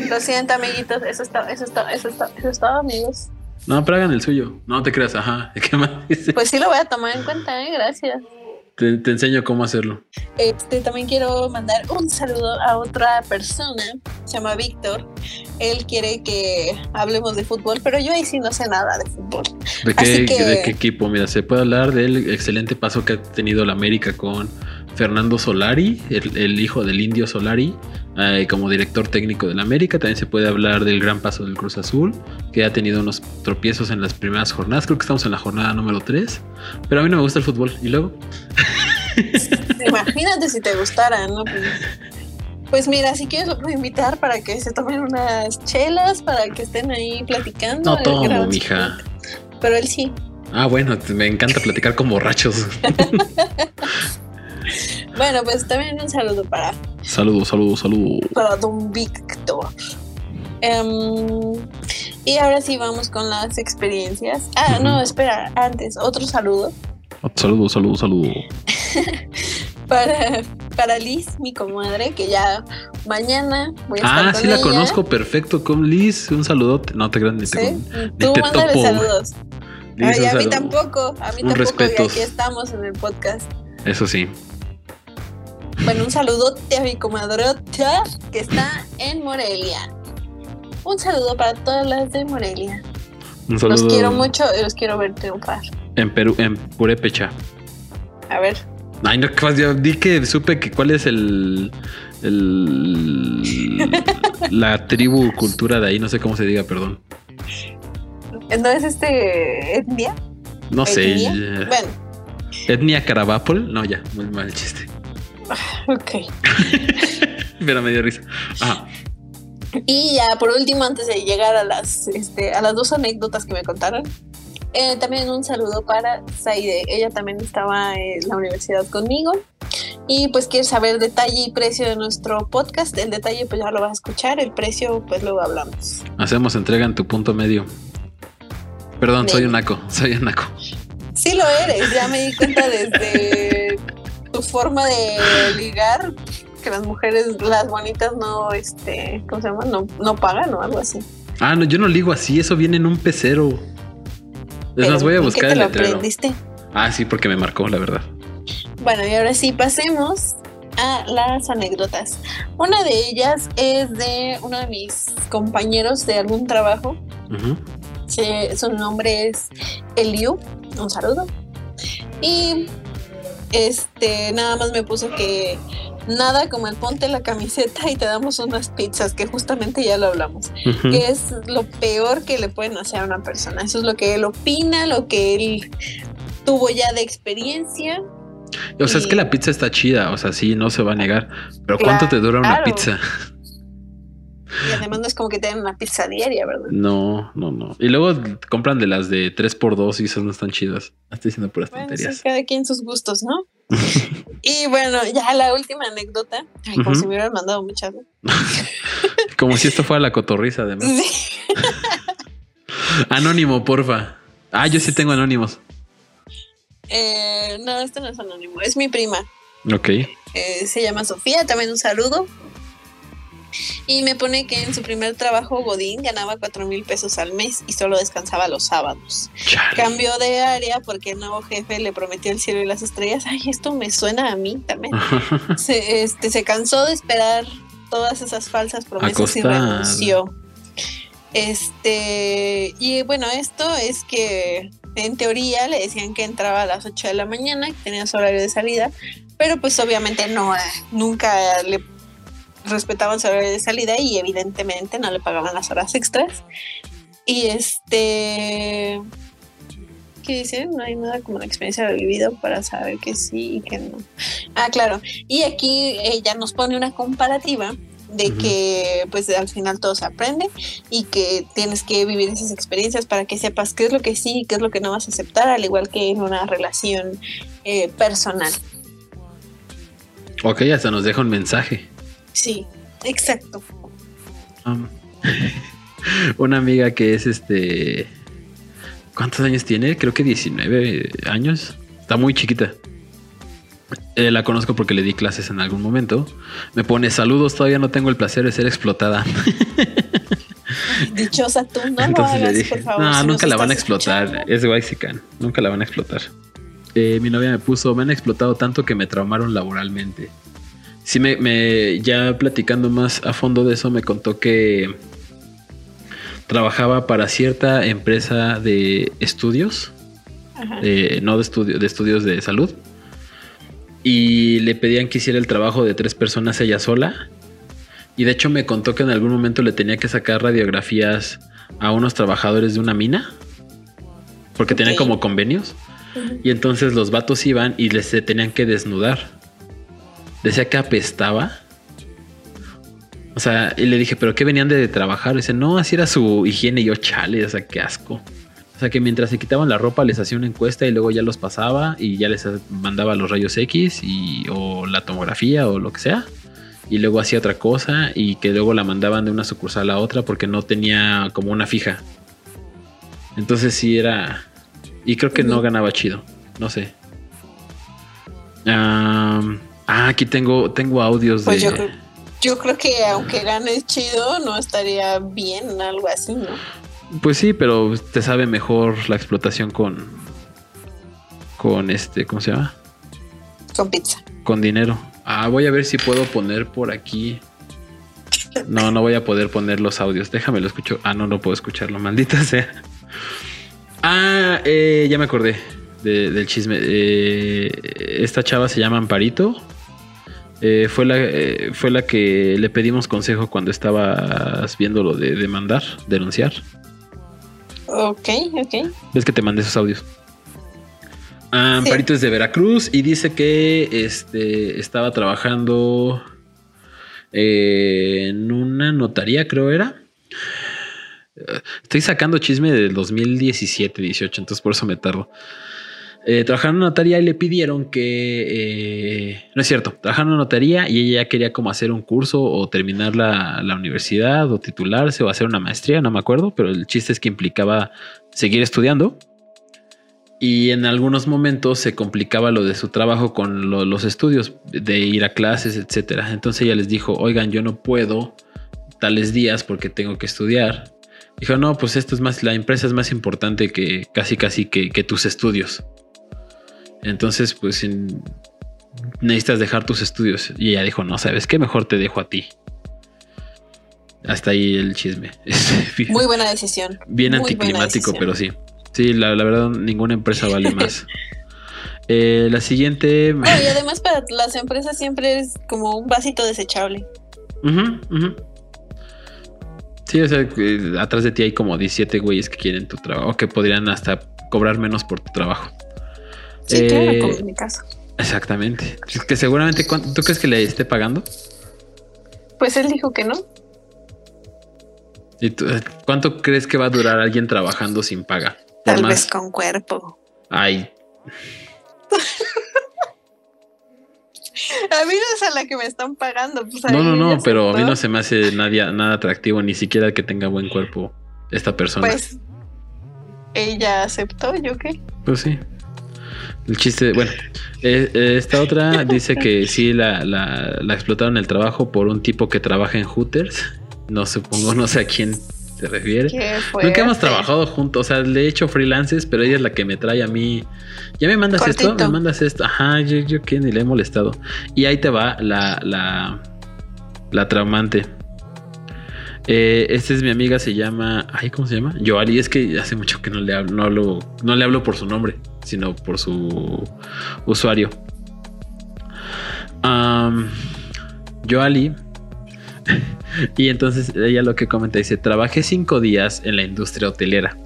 lo siento amiguitos, eso está, eso está, eso está, eso está amigos. No, pero hagan el suyo. No te creas, ajá. ¿Qué más? Pues sí lo voy a tomar en cuenta, ¿eh? gracias. Te, te enseño cómo hacerlo. Este, también quiero mandar un saludo a otra persona, se llama Víctor. Él quiere que hablemos de fútbol, pero yo ahí sí no sé nada de fútbol. ¿De Así qué, que- ¿De qué equipo? Mira, se puede hablar del excelente paso que ha tenido la América con Fernando Solari, el, el hijo del indio Solari, eh, como director técnico del América. También se puede hablar del gran paso del Cruz Azul, que ha tenido unos tropiezos en las primeras jornadas. Creo que estamos en la jornada número 3. Pero a mí no me gusta el fútbol. ¿Y luego? Imagínate si te gustara, ¿no? Pues, pues mira, si quieres lo puedo invitar para que se tomen unas chelas, para que estén ahí platicando. No tomo, mija. Pero él sí. Ah, bueno, me encanta platicar con borrachos. Bueno, pues también un saludo para saludos, saludos, saludos. para Don Víctor. Em, y ahora sí vamos con las experiencias. Ah, no, espera, antes, otro saludo Saludos, saludos, saludos. para, para Liz, mi comadre, que ya mañana voy a estar Ah, con sí la conozco, perfecto. Con Liz, un saludote. No te creas ni te ¿Sí? con- Tú te topo. saludos. Liz, Ay, a mí saludo. tampoco, a mí Un tampoco, respetos. y aquí estamos en el podcast. Eso sí. Bueno, un saludote a mi comadrota que está en Morelia. Un saludo para todas las de Morelia. Un saludo. Los quiero mucho y los quiero ver triunfar. En Perú, en Purépecha. A ver, Ay, no. Yo di que supe que cuál es el. el la tribu, cultura de ahí, no sé cómo se diga, perdón. ¿no es este etnia? No sé. ¿Etnia? Bueno, Etnia Carabapol. No, ya, muy mal chiste. ok. Pero me dio risa. Ajá. Y ya por último, antes de llegar a las, este, a las dos anécdotas que me contaron, eh, también un saludo para Saide. Ella también estaba en la universidad conmigo. Y pues quiere saber detalle y precio de nuestro podcast. El detalle pues ya lo vas a escuchar. El precio pues luego hablamos. Hacemos entrega en tu punto medio. Perdón, soy un naco. Soy un naco. Sí lo eres. Ya me di cuenta desde tu forma de ligar que las mujeres, las bonitas no, este, ¿cómo se llama? No, no pagan o algo así. Ah, no, yo no ligo así. Eso viene en un pecero. Es más, voy a buscar ¿qué te el lo aprendiste? Ah, sí, porque me marcó, la verdad. Bueno, y ahora sí, pasemos a las anécdotas. Una de ellas es de uno de mis compañeros de algún trabajo. Su nombre es Eliu. Un saludo. Y este, nada más me puso que nada como el ponte la camiseta y te damos unas pizzas, que justamente ya lo hablamos. Que es lo peor que le pueden hacer a una persona. Eso es lo que él opina, lo que él tuvo ya de experiencia. O sea, es que la pizza está chida, o sea, sí, no se va a negar. Pero ¿cuánto te dura una Claro. pizza? Y además no es como que te den una pizza diaria, ¿verdad? No, no, no. Y luego compran de las de 3x2 y esas no están chidas. Estoy diciendo puras Bueno, sí, tonterías. cada quien sus gustos, ¿no? y bueno, ya la última anécdota. Ay, como si me hubieran mandado muchas. ¿no? Como si esto fuera la cotorriza, además. Sí. Anónimo, porfa. Ah, yo sí tengo anónimos. Eh, no, este no es anónimo, es mi prima. Ok. Eh, se llama Sofía, también un saludo. Y me pone que en su primer trabajo Godín ganaba cuatro mil pesos al mes y solo descansaba los sábados. Chale. Cambió de área porque el nuevo jefe le prometió el cielo y las estrellas. Ay, esto me suena a mí también. Se, este, se cansó de esperar todas esas falsas promesas y renunció. Este, y bueno, esto es que en teoría le decían que entraba a las 8 de la mañana, que tenía su horario de salida, pero pues obviamente no, nunca le respetaban su horario de salida y evidentemente no le pagaban las horas extras. Y este, ¿qué dicen? No hay nada como la experiencia de vivido para saber que sí y que no. Ah, claro. Y aquí ella nos pone una comparativa de que pues al final todo se aprende y que tienes que vivir esas experiencias para que sepas qué es lo que sí y qué es lo que no vas a aceptar, al igual que en una relación eh, personal. ok, hasta nos deja un mensaje. Sí, exacto. Um, una amiga que es este. ¿Cuántos años tiene? Creo que 19 años. Está muy chiquita. Eh, la conozco porque le di clases en algún momento. Me pone saludos, todavía no tengo el placer de ser explotada. Dichosa tú, no lo Entonces le hagas, dije, por favor. no, si nunca la van a explotar. escuchando". Es Waxican, nunca la van a explotar. Eh, mi novia me puso, me han explotado tanto que me traumaron laboralmente. Sí, me, me- ya platicando más a fondo de eso, me contó que trabajaba para cierta empresa de estudios, eh, no de, estudio, de estudios de salud, y le pedían que hiciera el trabajo de tres personas ella sola. Y de hecho me contó que en algún momento le tenía que sacar radiografías a unos trabajadores de una mina, porque tenían Ok. como convenios. Y entonces los vatos iban y les se tenían que desnudar. Decía que apestaba. O sea, y le dije, ¿pero qué venían de trabajar? dice, no, así era su higiene. Y yo, chale, o sea, qué asco. O sea, que mientras se quitaban la ropa les hacía una encuesta y luego ya los pasaba y ya les mandaba los rayos X y, o la tomografía o lo que sea. Y luego hacía otra cosa y que luego la mandaban de una sucursal a otra porque no tenía como una fija. Entonces sí era... Y creo que no ganaba chido. No sé. Ah, aquí tengo, tengo audios Pues de... yo creo, yo creo que aunque ganes chido, no estaría bien algo así, ¿no? Pues sí, pero te sabe mejor la explotación con... Con este, ¿cómo se llama? Con pizza. Con dinero. Ah, voy a ver si puedo poner por aquí. No, no voy a poder poner los audios. Déjame lo escucho. Ah, no, no puedo escucharlo. Maldita sea. Ah, eh, ya me acordé de- del chisme. Eh, esta chava se llama Amparito. Eh, fue, la, eh, fue la que le pedimos consejo cuando estabas viendo lo de demandar, denunciar. Ok, ok. Ves que te mandé esos audios. Ah, Sí. Amparito es de Veracruz y dice que este, estaba trabajando eh, en una notaría, creo era. Estoy sacando chisme del 2017, 18, entonces por eso me tardo. Eh, trabajaron en notaría y le pidieron que. eh, no es cierto, trabajaron en notaría y ella ya quería como hacer un curso o terminar la, la universidad o titularse o hacer una maestría, no me acuerdo, pero el chiste es que implicaba seguir estudiando. Y en algunos momentos se complicaba lo de su trabajo con lo- los estudios, de ir a clases, etcétera. Entonces ella les dijo: Oigan, yo no puedo tales días porque tengo que estudiar. Dijo: No, pues esto es más, la empresa es más importante que casi, casi que, que tus estudios. Entonces, pues sin- necesitas dejar tus estudios. Y ella dijo: No, sabes qué, mejor te dejo a ti. Hasta ahí el chisme. Muy buena decisión. Bien Muy anticlimático, decisión. pero sí. Sí, la, la verdad, ninguna empresa vale más. Eh, la siguiente. No, y además para las empresas siempre es como un vasito desechable. Ujú. Sí, o sea, atrás de ti hay como 17 güeyes que quieren tu trabajo, que podrían hasta cobrar menos por tu trabajo. Sí, Eh, claro, como en mi caso. Exactamente. Es que seguramente, ¿cuánto- ¿tú crees que le esté pagando? Pues él dijo que no. ¿Y tú- ¿Cuánto crees que va a durar alguien trabajando sin paga? Por Tal más- vez con cuerpo. Ay, A mí no es a la que me están pagando. Pues no, no, no, pero a mí no se me hace nada, nada atractivo, ni siquiera que tenga buen cuerpo esta persona. Pues ella aceptó, ¿yo qué? Pues sí. El chiste, bueno, eh, eh, esta otra dice que sí la, la, la explotaron el trabajo por un tipo que trabaja en Hooters. No supongo, no sé a quién se refiere. Nunca hemos trabajado juntos, o sea, le he hecho freelances, pero ella es la que me trae a mí. Ya me mandas esto, me mandas esto. Ajá, yo, yo que ni le he molestado. Y ahí te va la, la, la traumante. Eh, esta es mi amiga, se llama. Ay, ¿cómo se llama? Joali. Es que hace mucho que no le hablo, no hablo, no le hablo por su nombre, sino por su usuario. Um, Joali. y entonces ella lo que comenta dice: Trabajé cinco días en la industria hotelera.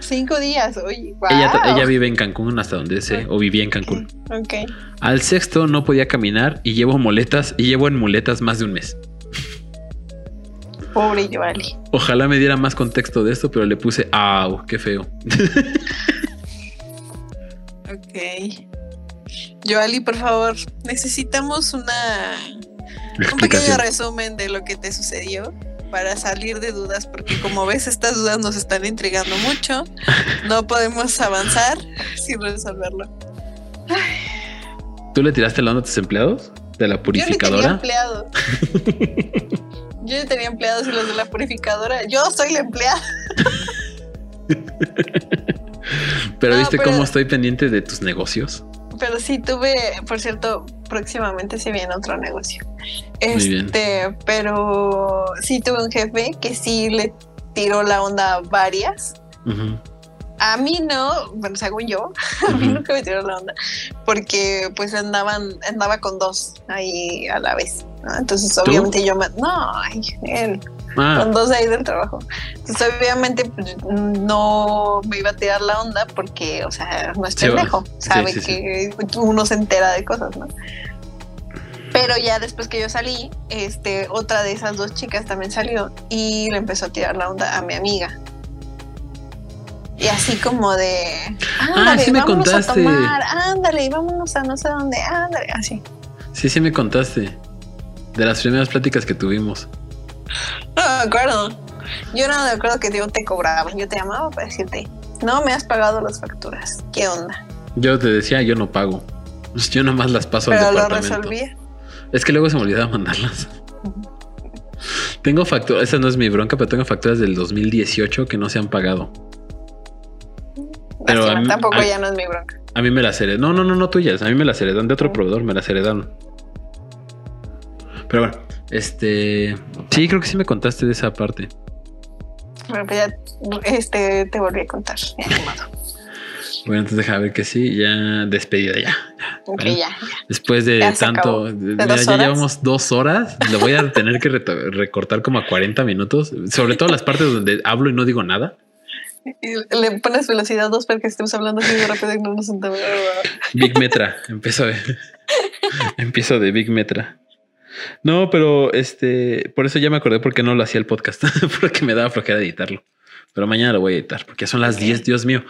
Cinco días, oye. Wow. Ella, ella vive en Cancún, hasta donde sé, o vivía en Cancún. Ok. Al sexto no podía caminar y llevo muletas y llevo en muletas más de un mes. Pobre Yoali. Ojalá me diera más contexto de esto, pero le puse, ¡au! ¡Qué feo! Ok. Yoali, por favor, necesitamos una un pequeño resumen de lo que te sucedió para salir de dudas, porque como ves, estas dudas nos están intrigando mucho. No podemos avanzar sin resolverlo. ¿Tú le tiraste la onda a tus empleados? ¿De la Yo ni tenía purificadora? empleados. Yo tenía empleados y los de la purificadora. Yo soy la empleada. Pero No, viste pero- cómo estoy pendiente de tus negocios. Pero sí tuve, por cierto, próximamente se viene otro negocio. Muy bien. Este, pero sí tuve un jefe que sí le tiró la onda a varias. A mí no, bueno, según yo, a mí nunca me tiró la onda, porque pues andaban, andaba con dos ahí a la vez. ¿no? Entonces, obviamente yo me, no, él, Ah, con dos ahí del trabajo. Entonces, obviamente, pues, no me iba a tirar la onda porque, o sea, no es Sí, pendejo. sí, Sabe sí, sí. que uno se entera de cosas, ¿no? Pero ya después que yo salí, este, otra de esas dos chicas también salió y le empezó a tirar la onda a mi amiga. Y así como de, ándale, Ah, sí me vámonos contaste. a tomar, ándale, vámonos a no sé dónde, ándale, así. sí, sí me contaste. De las primeras pláticas que tuvimos. No me acuerdo. Yo no me acuerdo que yo te cobraba. Yo te llamaba para decirte, no me has pagado las facturas. ¿Qué onda? Yo te decía, yo no pago. Yo nomás las paso Pero al lo departamento. resolvía. Es que luego se me olvidaba mandarlas. Tengo facturas, esa no es mi bronca, pero tengo facturas del 2018 que no se han pagado. Pero Lástima, a mí- tampoco a- ya no es mi bronca. A mí me las heredan. No, no, no, no tuyas. A mí me las heredan de otro proveedor, me las heredaron. Pero bueno, este. Sí, creo que sí me contaste de esa parte. Pero pues ya este, te volví a contar. Bueno, entonces deja ver que sí, ya despedida ya. Ok, Bueno. ya, ya. Después de Ya tanto, acabó. de- ¿De mira, ya llevamos dos horas. Lo voy a tener que recortar como a 40 minutos, sobre todo las partes donde hablo y no digo nada. Y le pones velocidad 2 para que estemos hablando así de rápido y no nos entendemos. Big Metra, empiezo empiezo de Big Metra. No, pero este, por eso ya me acordé porque no lo hacía el podcast, porque me daba flojera editarlo. Pero mañana lo voy a editar porque son las 10, Dios mío.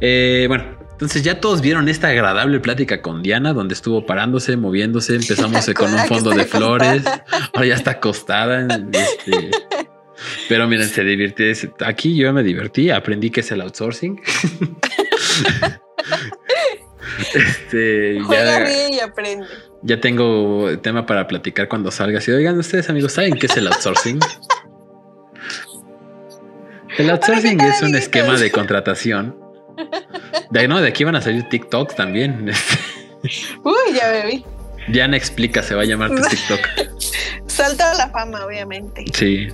Eh, bueno, entonces ya todos vieron esta agradable plática con Diana, donde estuvo parándose, moviéndose. Empezamos con un fondo de flores. Ahora ya está acostada. Este, pero miren, se divirtió. Aquí yo me divertí, aprendí que es el outsourcing. este, Juega bien y aprende. Ya tengo tema para platicar cuando salga. Si oigan, ustedes amigos, ¿saben qué es el outsourcing? El outsourcing es un esquema de contratación. De, no, de aquí van a salir TikToks también. Uy, ya vi. Diana explica, se va a llamar tu TikTok. Salta a la fama, obviamente. Sí.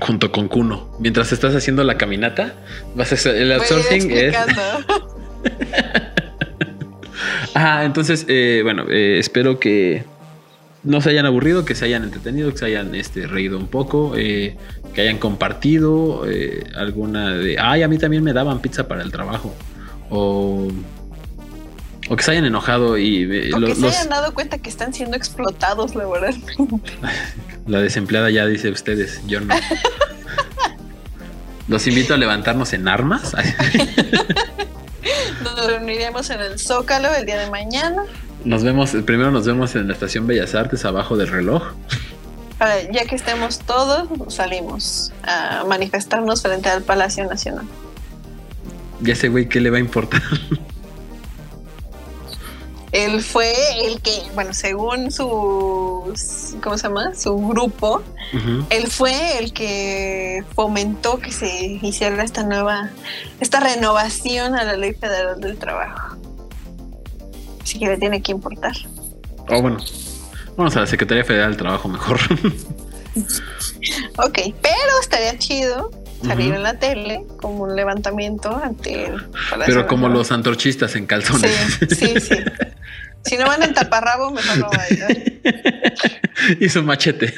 Junto con Kuno. Mientras estás haciendo la caminata, vas a hacer el outsourcing es. Ah, entonces, eh, bueno, eh, espero que no se hayan aburrido, que se hayan entretenido, que se hayan este, reído un poco, eh, que hayan compartido eh, alguna de, ay, a mí también me daban pizza para el trabajo. O, o que se hayan enojado y... O que se hayan dado cuenta que están siendo explotados laboralmente. La desempleada ya dice ustedes, yo no. Los invito a levantarnos en armas. Nos reuniremos en el Zócalo el día de mañana. Nos vemos, primero nos vemos en la estación Bellas Artes abajo del reloj. ya que estemos todos, salimos a manifestarnos frente al Palacio Nacional. Ya ese güey, ¿qué le va a importar? Él fue el que, bueno, según su, ¿cómo se llama? Su grupo, él fue el que fomentó que se hiciera esta nueva, esta renovación a la Ley Federal del Trabajo. Así que le tiene que importar. Oh, bueno. Vamos a la Secretaría Federal del Trabajo mejor. ok, pero estaría chido salir en la tele como un levantamiento ante Pero como los antorchistas en calzones. Sí, sí, sí. Si no van en taparrabo, mejor no vayan. y su machete.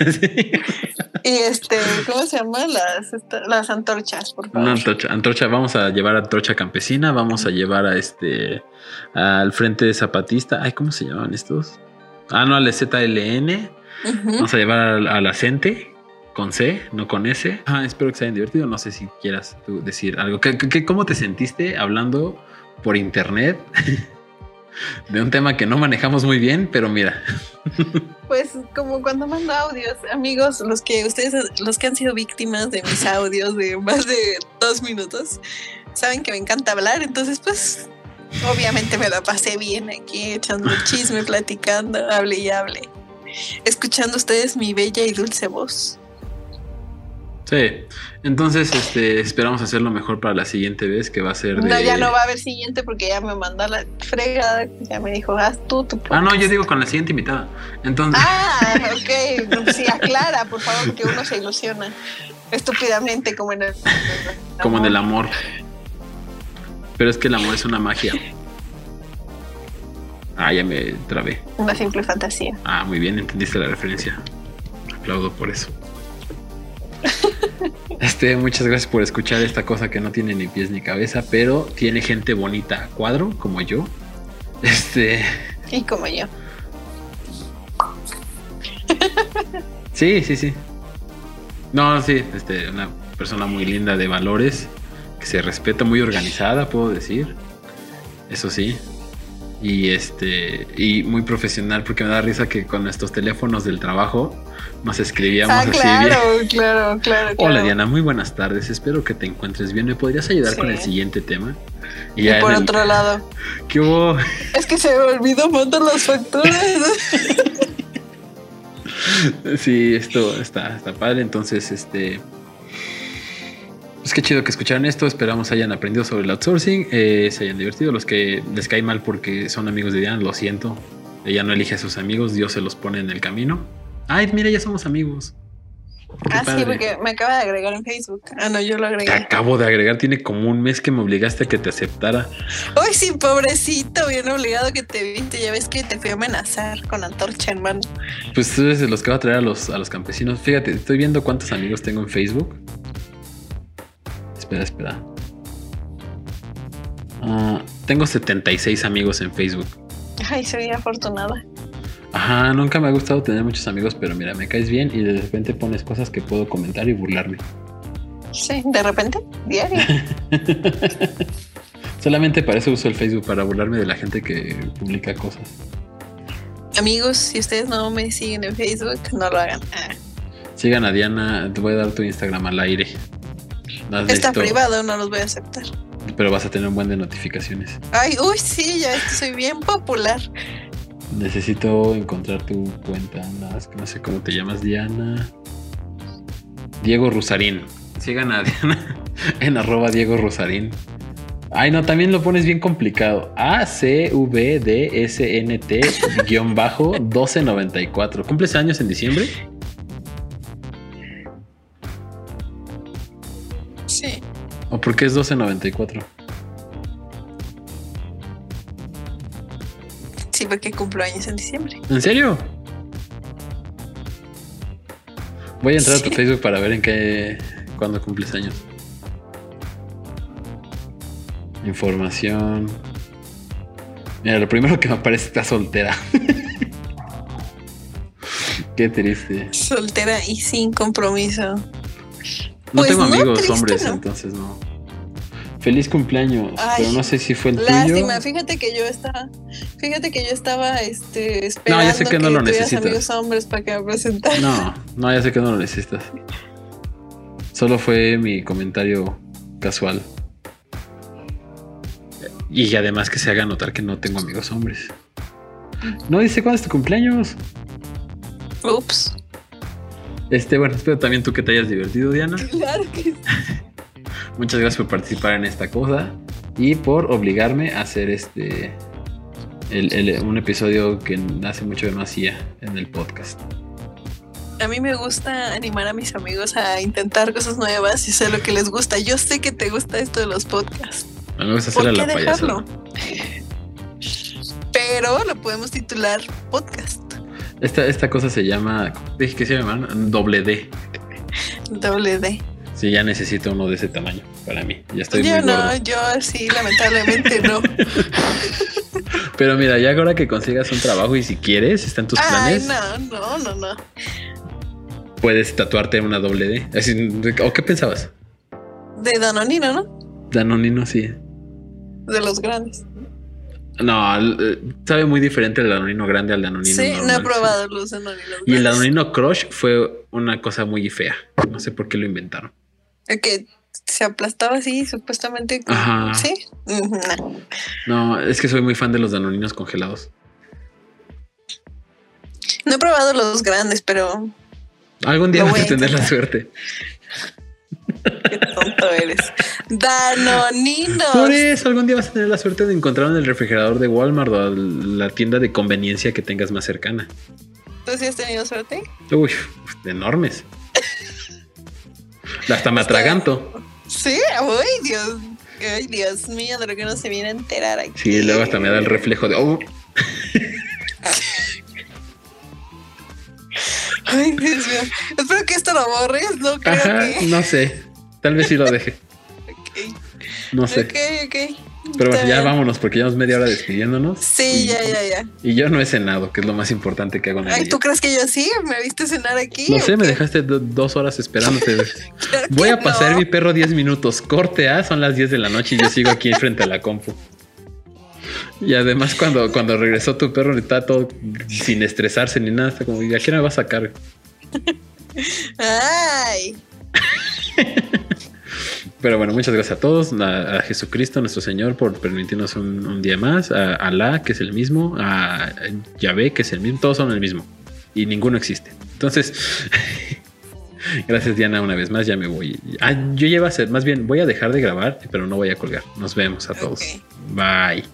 y este, ¿cómo se llama? Las, las antorchas, por favor. Una antorcha, antorcha, vamos a llevar antorcha campesina, vamos a llevar a este al frente de zapatista. Ay, ¿cómo se llaman estos? Ah, no, al ZLN. Vamos a llevar a, la CENTE con C, no con S. Ah, espero que se hayan divertido. No sé si quieras tú decir algo. ¿Qué, cómo te sentiste hablando por internet de un tema que no manejamos muy bien? Pero mira. Pues como cuando mando audios, amigos, los que ustedes, los que han sido víctimas de mis audios de más de dos minutos, saben que me encanta hablar. Entonces, pues Obviamente me la pasé bien aquí echando chisme, platicando, hable y hable. Escuchando ustedes mi bella y dulce voz. Sí, entonces este, esperamos hacerlo mejor para la siguiente vez que va a ser de... No, ya no va a haber siguiente porque ya me mandó la fregada, ya me dijo, haz tú tu... Ah, no, yo digo con la siguiente invitada. Entonces... Ah, ok, sí, aclara, por favor, porque uno se ilusiona estúpidamente como en el... Como en el amor. Pero es que el amor es una magia. Ah, ya me trabé. Una simple fantasía. Ah, muy bien, entendiste la referencia. Aplaudo por eso. Este, muchas gracias por escuchar esta cosa que no tiene ni pies ni cabeza, pero tiene gente bonita a cuadro, como yo. Este. Y como yo. Sí, sí, sí. No, sí, este, una persona muy linda de valores que se respeta, muy organizada, puedo decir. Eso sí. Y este y muy profesional porque me da risa que con estos teléfonos del trabajo nos escribíamos ah, así claro, Claro, claro, Hola Diana, muy buenas tardes. Espero que te encuentres bien. ¿Me podrías ayudar con el siguiente tema? Y, por otro lado. ¿Qué hubo? Es que se me olvidó mandar las facturas. sí, esto está, está padre. Entonces, este pues qué chido que escucharon esto. Esperamos hayan aprendido sobre el outsourcing, eh, se hayan divertido. Los que les cae mal porque son amigos de Diana, lo siento. Ella no elige a sus amigos, Dios se los pone en el camino. Ay, mira, ya somos amigos. ah, sí, porque me acaba de agregar en Facebook. Ah, no, yo lo agregué. Te acabo de agregar, tiene como un mes que me obligaste a que te aceptara. Ay, sí, pobrecito, bien obligado que te viste. Ya ves que te fui a amenazar con antorcha en mano. Pues tú eres de los que va a traer a los, a los campesinos. Fíjate, estoy viendo cuántos amigos tengo en Facebook espera, espera. Ah, tengo 76 amigos en Facebook. Ay, soy afortunada. Ajá, nunca me ha gustado tener muchos amigos, pero mira, me caes bien y de repente pones cosas que puedo comentar y burlarme. Sí, de repente, diario. Solamente para eso uso el Facebook, para burlarme de la gente que publica cosas. Amigos, si ustedes no me siguen en Facebook, no lo hagan. Ah, Sigan a Diana, te voy a dar tu Instagram al aire. No Está visto, privado, no los voy a aceptar. Pero vas a tener un buen de notificaciones. Ay, uy, sí, ya soy bien popular. Necesito encontrar tu cuenta. Nada, es que no sé cómo te llamas, Diana. Diego Rusarín. Sigan a Diana en arroba Diego Rusarín. Ay, no, también lo pones bien complicado. A C V D S N T guion bajo 1294. ¿Cumples años en diciembre? ¿O por qué es 1294? Sí, porque cumplo años en diciembre. ¿En serio? Voy a entrar a tu. Facebook para ver en qué. cuándo cumples años. Información. Mira, lo primero que me aparece está soltera. qué triste. Soltera y sin compromiso. No Pues tengo no, amigos hombres, no. entonces no. Feliz cumpleaños, Ay, pero no sé si fue el Lástima, tuyo. fíjate que yo estaba, fíjate que yo estaba este esperando ya sé que no lo necesitas. amigos hombres para que me presentaras. No, no, ya sé que no lo necesitas. Solo fue mi comentario casual. Y además que se haga notar que no tengo amigos hombres. No dice cuándo es tu cumpleaños. Ups. Este, bueno, espero también tú que te hayas divertido, Diana. Claro que sí. Muchas gracias por participar en esta cosa y por obligarme a hacer este el- el- un episodio que hace mucho que no hacía en el podcast. A mí me gusta animar a mis amigos a intentar cosas nuevas y sé lo que les gusta. Yo sé que te gusta esto de los podcasts. A mí me gusta ¿Por hacerle qué la dejarlo? Pero lo podemos titular podcast. Esta, esta cosa se llama. Dije que se llama doble D. Doble D. Sí, ya necesito uno de ese tamaño para mí. Ya estoy yo muy no, gordo. yo sí, lamentablemente no. Pero mira, ya ahora que consigas un trabajo y si quieres, está en tus Ay, planes, no, no, no, no. puedes tatuarte una doble D. Así, ¿O qué pensabas? De Danonino, ¿no? Danonino, sí. De los grandes. No, eh, sabe muy diferente el Danonino grande al Danonino sí, no he probado los Danoninos. Y el. Danonino Crush fue una cosa muy fea. No sé por qué lo inventaron. Que se aplastaba así, supuestamente. Ajá. Sí. No. Es que soy muy fan de los Danoninos congelados. No he probado los grandes, pero Algún día voy a tener la suerte. Qué tonto eres. Danoninos. Por eso, algún día vas a tener la suerte de encontrar en el refrigerador de Walmart o la tienda de conveniencia que tengas más cercana. ¿Tú sí has tenido suerte? Uy, enormes. Hasta me atraganto. Sí. Uy, Dios. Ay, Dios mío, de lo que no se viene a enterar aquí. Sí, luego hasta me da el reflejo de. Oh, Ay, Dios mío. Espero que esto lo borres. No creo ajá, que. no sé. Tal vez sí lo deje. Ok, No sé. ok. ok. Pero bueno, ya vámonos porque llevamos media hora despidiéndonos. Sí, Y- ya, ya, ya. Y yo no he cenado, que es lo más importante que hago en el Ay, día. ¿tú crees que yo sí? ¿Me viste cenar aquí? No sé, me dejaste do- dos horas esperándote. Claro Voy a pasar no. mi perro 10 minutos. Corte A, son las 10 de la noche y yo sigo aquí frente a la compu. Y además cuando, cuando regresó tu perro está todo sin estresarse ni nada, está como, ¿y a quién me va a sacar? Ay. Pero bueno, muchas gracias a todos, a, a Jesucristo nuestro Señor por permitirnos un, un día más, a Alá que es el mismo, a Yahvé que es el mismo, todos son el mismo y ninguno existe. Entonces, gracias Diana una vez más, ya me voy. Ah, yo ya iba a ser, más bien voy a dejar de grabar, pero no voy a colgar. Nos vemos a todos. Bye.